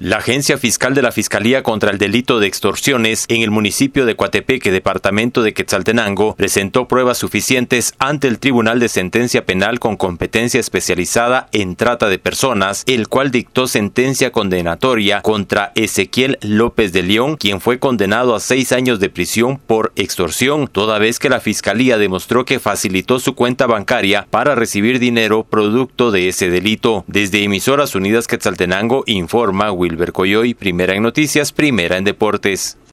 La Agencia Fiscal de la Fiscalía contra el Delito de Extorsiones en el municipio de Coatepeque, departamento de Quetzaltenango, presentó pruebas suficientes ante el Tribunal de Sentencia Penal con competencia especializada en trata de personas, el cual dictó sentencia condenatoria contra Ezequiel López de León, quien fue condenado a seis años de prisión por extorsión, toda vez que la Fiscalía demostró que facilitó su cuenta bancaria para recibir dinero producto de ese delito. Desde Emisoras Unidas Quetzaltenango informa Wilber Coyoy, primera en noticias, primera en deportes.